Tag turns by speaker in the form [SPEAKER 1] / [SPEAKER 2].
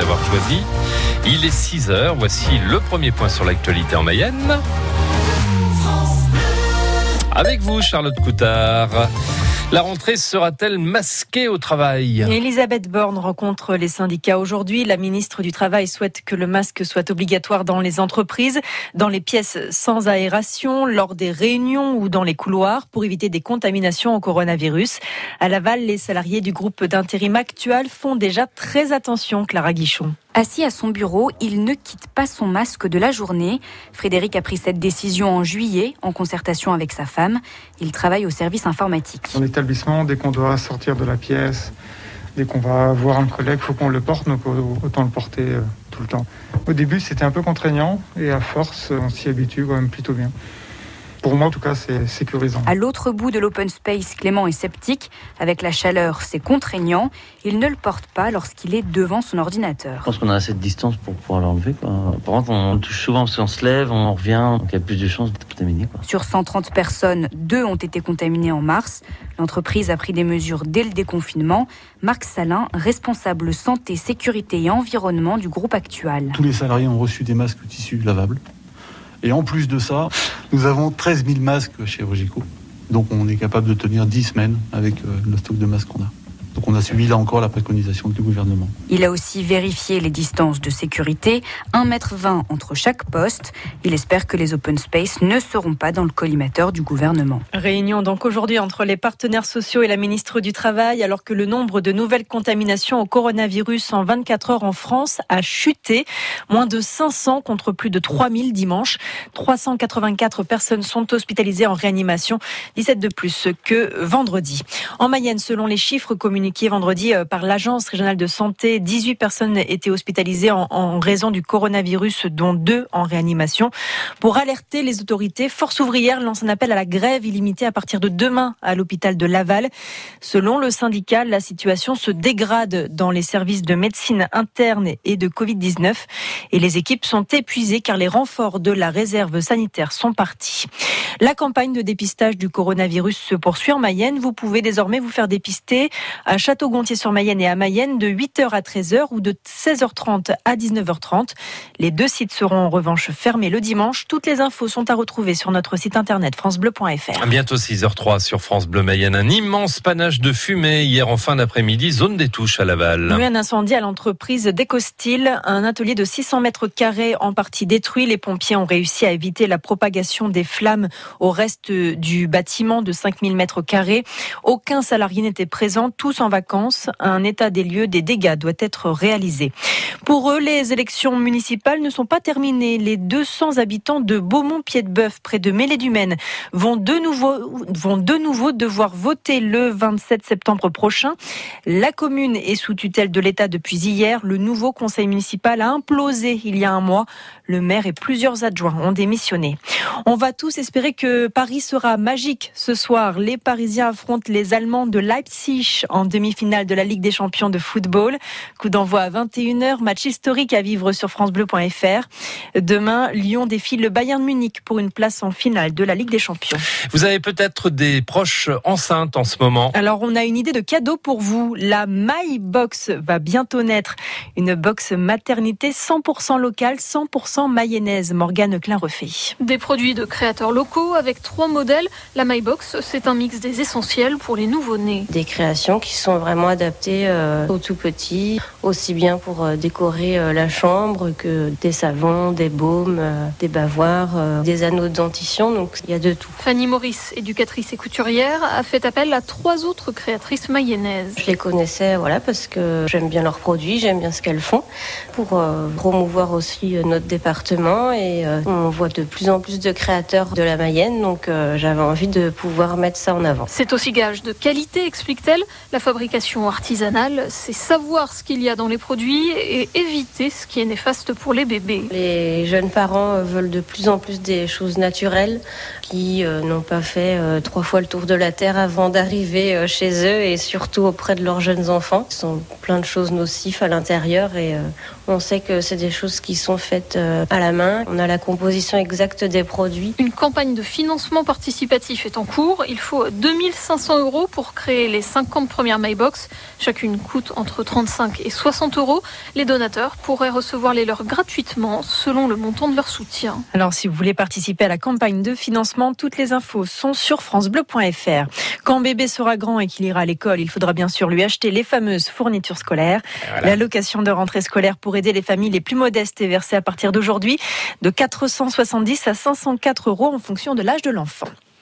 [SPEAKER 1] avoir choisi. Il est 6 heures. Voici le premier point sur l'actualité en Mayenne. Avec vous, Charlotte Coutard. La rentrée sera-t-elle masquée au travail?
[SPEAKER 2] Elisabeth Borne rencontre les syndicats aujourd'hui. La ministre du Travail souhaite que le masque soit obligatoire dans les entreprises, dans les pièces sans aération, lors des réunions ou dans les couloirs pour éviter des contaminations au coronavirus. À Laval, les salariés du groupe d'intérim actuel font déjà très attention, Clara Guichon.
[SPEAKER 3] Assis à son bureau, il ne quitte pas son masque de la journée. Frédéric a pris cette décision en juillet, en concertation avec sa femme. Il travaille au service informatique.
[SPEAKER 4] Dans l'établissement, dès qu'on doit sortir de la pièce, dès qu'on va voir un collègue, faut qu'on le porte, donc autant le porter euh, tout le temps. Au début, c'était un peu contraignant, et à force, on s'y habitue quand même plutôt bien. Pour moi, en tout cas, c'est sécurisant.
[SPEAKER 3] À l'autre bout de l'open space, Clément est sceptique. Avec la chaleur, c'est contraignant. Il ne le porte pas lorsqu'il est devant son ordinateur.
[SPEAKER 5] Je pense qu'on a assez de distance pour pouvoir l'enlever. Par contre, on touche souvent, si on se lève, on revient, donc il y a plus de chances d'être contaminé.
[SPEAKER 3] Sur 130 personnes, deux ont été contaminées en mars. L'entreprise a pris des mesures dès le déconfinement. Marc Salin, responsable santé, sécurité et environnement du groupe actuel.
[SPEAKER 6] Tous les salariés ont reçu des masques tissus lavables. Et en plus de ça, nous avons 13 000 masques Rogico. Donc on est capable de tenir 10 semaines avec euh, le stock de masques qu'on a. Donc on a suivi là encore la préconisation du gouvernement.
[SPEAKER 3] Il a aussi vérifié les distances de sécurité, 1,20 m entre chaque poste. Il espère que les open space ne seront pas dans le collimateur du gouvernement.
[SPEAKER 2] Réunion donc aujourd'hui entre les partenaires sociaux et la ministre du Travail alors que le nombre de nouvelles contaminations au coronavirus en 24 heures en France a chuté. Moins de 500 contre plus de 3000 dimanche. 384 personnes sont hospitalisées en réanimation, 17 de plus que vendredi. En Mayenne, selon les chiffres communiqués communiqué vendredi euh, par l'Agence régionale de santé. 18 personnes étaient hospitalisées en, raison du coronavirus, dont deux en réanimation. Pour alerter les autorités, Force ouvrière lance un appel à la grève illimitée à partir de demain à l'hôpital de Laval. Selon le syndicat, la situation se dégrade dans les services de médecine interne et de Covid-19 et les équipes sont épuisées car les renforts de la réserve sanitaire sont partis. La campagne de dépistage du coronavirus se poursuit en Mayenne. Vous pouvez désormais vous faire dépister à Château-Gontier-sur-Mayenne et à Mayenne de 8h à 13h ou de 16h30 à 19h30. Les deux sites seront en revanche fermés le dimanche. Toutes les infos sont à retrouver sur notre site internet francebleu.fr.
[SPEAKER 1] Bientôt 6h03 sur France Bleu Mayenne. Un immense panache de fumée hier en fin d'après-midi, zone des touches à Laval.
[SPEAKER 2] Oui, un incendie à l'entreprise d'Ecostil, un atelier de 600 mètres carrés en partie détruit. Les pompiers ont réussi à éviter la propagation des flammes au reste du bâtiment de 5000 mètres carrés. Aucun salarié n'était présent, tous en vacances. Un état des lieux des dégâts doit être réalisé. Pour eux, les élections municipales ne sont pas terminées. Les 200 habitants de Beaumont-Pied-de-Bœuf, près de Mêlée-du-Maine, vont de nouveau, vont de nouveau devoir voter le 27 septembre prochain. La commune est sous tutelle de l'État depuis hier. Le nouveau conseil municipal a implosé il y a un mois. Le maire et plusieurs adjoints ont démissionné. On va tous espérer que Paris sera magique ce soir. Les Parisiens affrontent les Allemands de Leipzig en demi-finale de la Ligue des Champions de football. Coup d'envoi à 21h, match historique à vivre sur francebleu.fr. Demain, Lyon défie le Bayern Munich pour une place en finale de la Ligue des Champions.
[SPEAKER 1] Vous avez peut-être des proches enceintes en ce moment.
[SPEAKER 2] Alors, on a une idée de cadeau pour vous. La My Box va bientôt naître. Une box maternité 100% locale, 100% mayonnaise. Morgane Klein-Refait.
[SPEAKER 7] Des produits de créateurs locaux avec trois modèles. La My Box, c'est un mix des essentiels pour les nouveau-nés.
[SPEAKER 8] Des créations qui sont vraiment adaptés euh, aux tout petits, aussi bien pour euh, décorer euh, la chambre que des savons, des baumes, des bavoirs, des anneaux de dentition, donc il y a de tout.
[SPEAKER 7] Fanny Maurice, éducatrice et couturière, a fait appel à trois autres créatrices mayonnaises.
[SPEAKER 8] Je les connaissais voilà, parce que j'aime bien leurs produits, j'aime bien ce qu'elles font, pour promouvoir aussi notre département et on voit de plus en plus de créateurs de la Mayenne, donc j'avais envie de pouvoir mettre ça en avant.
[SPEAKER 7] C'est aussi gage de qualité, explique-t-elle. La fabrication artisanale, c'est savoir ce qu'il y a dans les produits et éviter ce qui est néfaste pour les bébés.
[SPEAKER 8] Les jeunes parents veulent de plus en plus des choses naturelles qui euh, n'ont pas fait euh, trois fois le tour de la Terre avant d'arriver euh, chez eux et surtout auprès de leurs jeunes enfants. Ce sont plein de choses nocives à l'intérieur et on sait que c'est des choses qui sont faites à la main. On a la composition exacte des produits.
[SPEAKER 7] Une campagne de financement participatif est en cours. Il faut 2500 euros pour créer les 50 premières MyBox. Chacune coûte entre 35 et 60 euros. Les donateurs pourraient recevoir les leurs gratuitement selon le montant de leur soutien.
[SPEAKER 2] Alors si vous voulez participer à la campagne de financement, toutes les infos sont sur francebleu.fr. Quand bébé sera grand et qu'il ira à l'école, il faudra bien sûr lui acheter les fameuses fournitures scolaires. Voilà. L'allocation de rentrée scolaire pour aider les familles les plus modestes est versée à partir d'aujourd'hui de 470 à 504 euros en fonction de l'âge de l'enfant.